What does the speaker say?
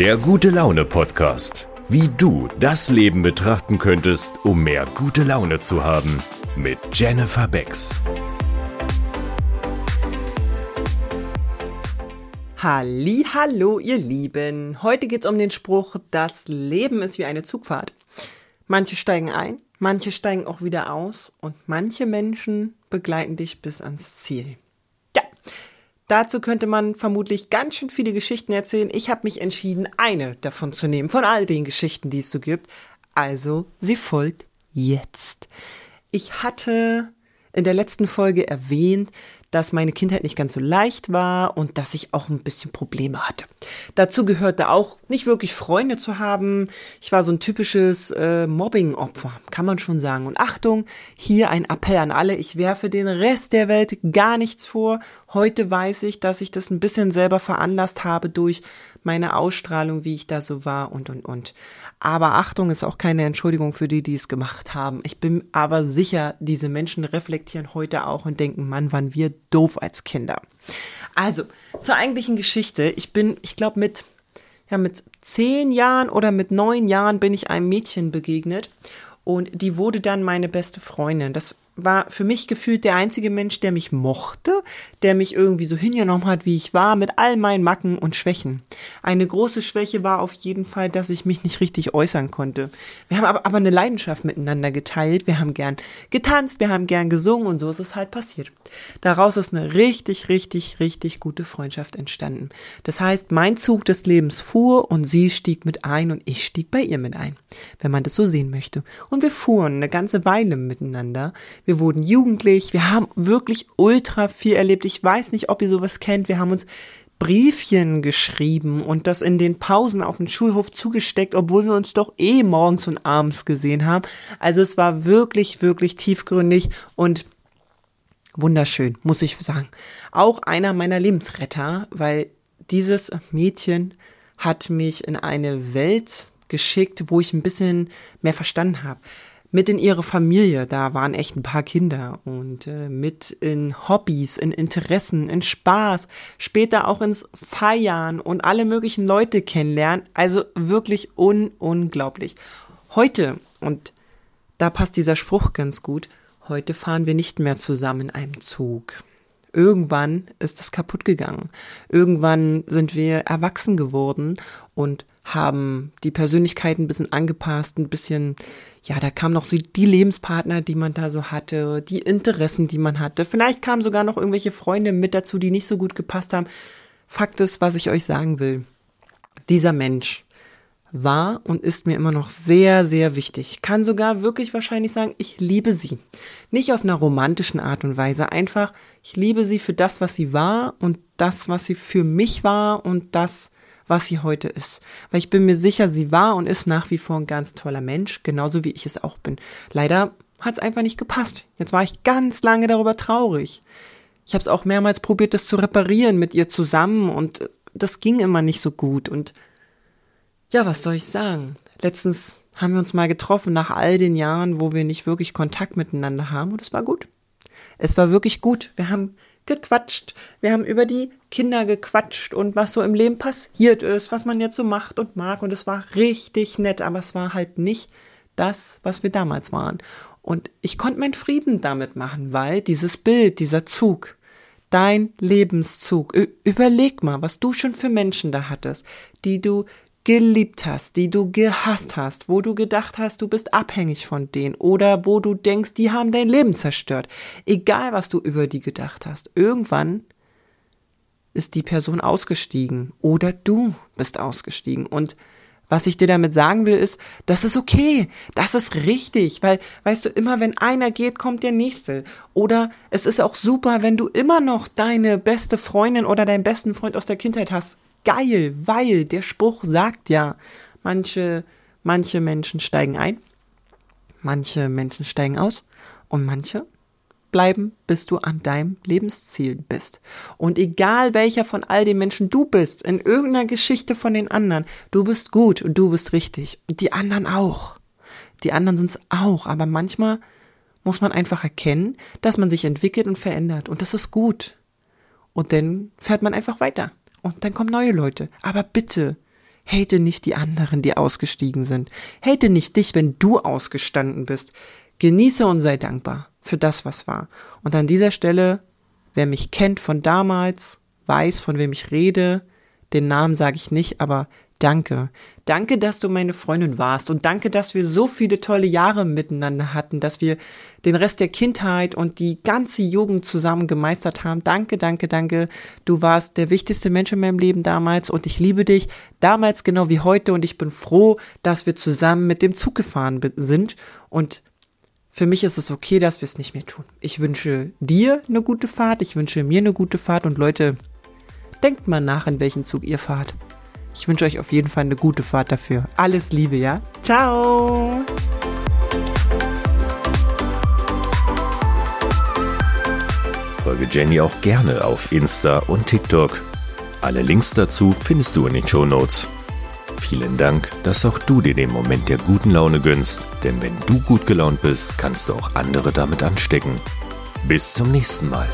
Der gute Laune Podcast. Wie du das Leben betrachten könntest, um mehr gute Laune zu haben. Mit Jennifer Becks. Halli, hallo, ihr Lieben. Heute geht's um den Spruch, das Leben ist wie eine Zugfahrt. Manche steigen ein, manche steigen auch wieder aus und manche Menschen begleiten dich bis ans Ziel. Dazu könnte man vermutlich ganz schön viele Geschichten erzählen. Ich habe mich entschieden, eine davon zu nehmen, von all den Geschichten, die es so gibt. Also, sie folgt jetzt. Ich hatte in der letzten Folge erwähnt, dass meine Kindheit nicht ganz so leicht war und dass ich auch ein bisschen Probleme hatte. Dazu gehörte auch nicht wirklich Freunde zu haben. Ich war so ein typisches äh, Mobbing-Opfer, kann man schon sagen. Und Achtung, hier ein Appell an alle. Ich werfe den Rest der Welt gar nichts vor. Heute weiß ich, dass ich das ein bisschen selber veranlasst habe durch meine Ausstrahlung, wie ich da so war und, und, und. Aber Achtung ist auch keine Entschuldigung für die, die es gemacht haben. Ich bin aber sicher, diese Menschen reflektieren heute auch und denken, Mann, waren wir doof als Kinder. Also, zur eigentlichen Geschichte. Ich bin, glaube, mit, ja, mit zehn Jahren oder mit neun Jahren bin ich einem Mädchen begegnet und die wurde dann meine beste Freundin. Das war für mich gefühlt der einzige Mensch, der mich mochte, der mich irgendwie so hingenommen hat, wie ich war, mit all meinen Macken und Schwächen. Eine große Schwäche war auf jeden Fall, dass ich mich nicht richtig äußern konnte. Wir haben aber, aber eine Leidenschaft miteinander geteilt. Wir haben gern getanzt, wir haben gern gesungen und so ist es halt passiert. Daraus ist eine richtig, richtig, richtig gute Freundschaft entstanden. Das heißt, mein Zug des Lebens fuhr und sie stieg mit ein und ich stieg bei ihr mit ein, wenn man das so sehen möchte. Und wir fuhren eine ganze Weile miteinander. Wir wurden jugendlich, wir haben wirklich ultra viel erlebt. Ich weiß nicht, ob ihr sowas kennt. Wir haben uns Briefchen geschrieben und das in den Pausen auf dem Schulhof zugesteckt, obwohl wir uns doch eh morgens und abends gesehen haben. Also es war wirklich, wirklich tiefgründig und wunderschön, muss ich sagen. Auch einer meiner Lebensretter, weil dieses Mädchen hat mich in eine Welt geschickt, wo ich ein bisschen mehr verstanden habe mit in ihre Familie, da waren echt ein paar Kinder und äh, mit in Hobbys, in Interessen, in Spaß, später auch ins Feiern und alle möglichen Leute kennenlernen. Also wirklich un unglaublich. Heute, und da passt dieser Spruch ganz gut, heute fahren wir nicht mehr zusammen in einem Zug. Irgendwann ist das kaputt gegangen. Irgendwann sind wir erwachsen geworden und haben die Persönlichkeit ein bisschen angepasst, ein bisschen, ja, da kamen noch so die Lebenspartner, die man da so hatte, die Interessen, die man hatte. Vielleicht kamen sogar noch irgendwelche Freunde mit dazu, die nicht so gut gepasst haben. Fakt ist, was ich euch sagen will. Dieser Mensch war und ist mir immer noch sehr, sehr wichtig. Ich kann sogar wirklich wahrscheinlich sagen, ich liebe sie. Nicht auf einer romantischen Art und Weise, einfach, ich liebe sie für das, was sie war und das, was sie für mich war und das, was sie heute ist. Weil ich bin mir sicher, sie war und ist nach wie vor ein ganz toller Mensch, genauso wie ich es auch bin. Leider hat es einfach nicht gepasst. Jetzt war ich ganz lange darüber traurig. Ich habe es auch mehrmals probiert, das zu reparieren mit ihr zusammen und das ging immer nicht so gut. Und ja, was soll ich sagen? Letztens haben wir uns mal getroffen nach all den Jahren, wo wir nicht wirklich Kontakt miteinander haben und es war gut. Es war wirklich gut. Wir haben gequatscht. Wir haben über die Kinder gequatscht und was so im Leben passiert ist, was man jetzt so macht und mag. Und es war richtig nett, aber es war halt nicht das, was wir damals waren. Und ich konnte meinen Frieden damit machen, weil dieses Bild, dieser Zug, dein Lebenszug, überleg mal, was du schon für Menschen da hattest, die du geliebt hast, die du gehasst hast, wo du gedacht hast, du bist abhängig von denen oder wo du denkst, die haben dein Leben zerstört. Egal, was du über die gedacht hast, irgendwann ist die Person ausgestiegen oder du bist ausgestiegen und was ich dir damit sagen will, ist, das ist okay, das ist richtig, weil, weißt du, immer wenn einer geht, kommt der nächste. Oder es ist auch super, wenn du immer noch deine beste Freundin oder deinen besten Freund aus der Kindheit hast geil, weil der Spruch sagt ja, manche, manche Menschen steigen ein, manche Menschen steigen aus und manche bleiben, bis du an deinem Lebensziel bist. Und egal welcher von all den Menschen du bist, in irgendeiner Geschichte von den anderen, du bist gut und du bist richtig. Und die anderen auch. Die anderen sind's auch. Aber manchmal muss man einfach erkennen, dass man sich entwickelt und verändert. Und das ist gut. Und dann fährt man einfach weiter und dann kommen neue Leute. Aber bitte, Hate nicht die anderen, die ausgestiegen sind. Hate nicht dich, wenn du ausgestanden bist. Genieße und sei dankbar für das, was war. Und an dieser Stelle, wer mich kennt von damals, weiß, von wem ich rede, den Namen sage ich nicht, aber danke. Danke, dass du meine Freundin warst und danke, dass wir so viele tolle Jahre miteinander hatten, dass wir den Rest der Kindheit und die ganze Jugend zusammen gemeistert haben. Danke, danke, danke. Du warst der wichtigste Mensch in meinem Leben damals und ich liebe dich damals genau wie heute und ich bin froh, dass wir zusammen mit dem Zug gefahren sind und für mich ist es okay, dass wir es nicht mehr tun. Ich wünsche dir eine gute Fahrt, ich wünsche mir eine gute Fahrt und Leute, denkt mal nach, in welchen Zug ihr fahrt. Ich wünsche euch auf jeden Fall eine gute Fahrt dafür. Alles Liebe, ja? Ciao! Folge Jenny auch gerne auf Insta und TikTok. Alle Links dazu findest du in den Show Notes. Vielen Dank, dass auch du dir den Moment der guten Laune gönnst, denn wenn du gut gelaunt bist, kannst du auch andere damit anstecken. Bis zum nächsten Mal.